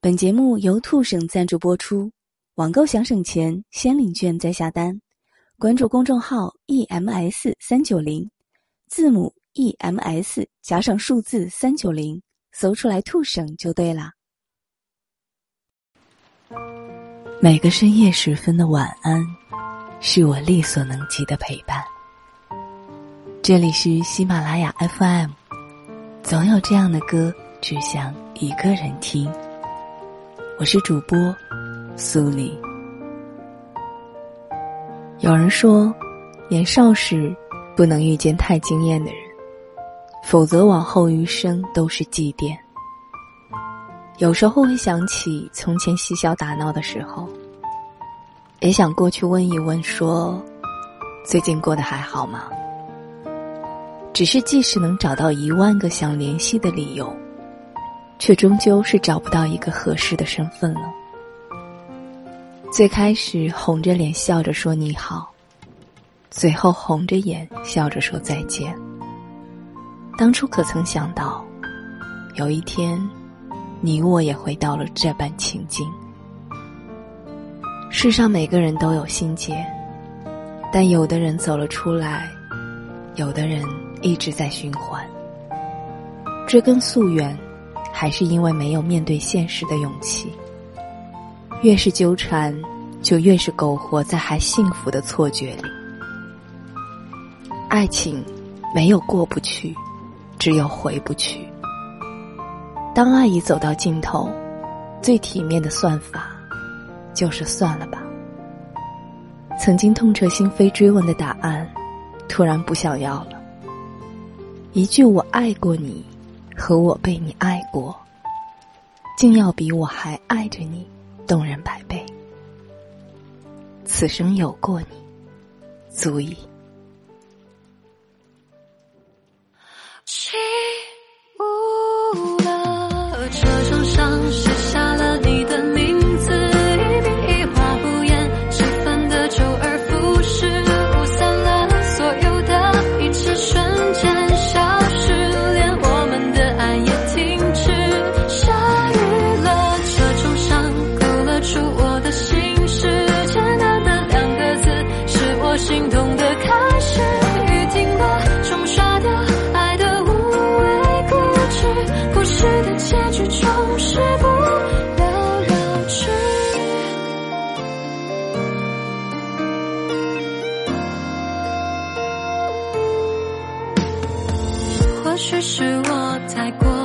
本节目由兔省赞助播出，网购想省钱，先领券再下单。关注公众号 “ems 三九零”，字母 “ems” 加上数字三九零，搜出来“兔省”就对了。每个深夜时分的晚安，是我力所能及的陪伴。这里是喜马拉雅 FM，总有这样的歌，只想一个人听。我是主播苏黎。有人说，年少时不能遇见太惊艳的人，否则往后余生都是祭奠。有时候会想起从前嬉笑打闹的时候，也想过去问一问，说最近过得还好吗？只是即使能找到一万个想联系的理由。却终究是找不到一个合适的身份了。最开始红着脸笑着说你好，最后红着眼笑着说再见。当初可曾想到，有一天，你我也会到了这般情境？世上每个人都有心结，但有的人走了出来，有的人一直在循环，追根溯源。还是因为没有面对现实的勇气。越是纠缠，就越是苟活在还幸福的错觉里。爱情没有过不去，只有回不去。当爱已走到尽头，最体面的算法，就是算了吧。曾经痛彻心扉追问的答案，突然不想要了。一句“我爱过你”。和我被你爱过，竟要比我还爱着你动人百倍。此生有过你，足矣。只是我太过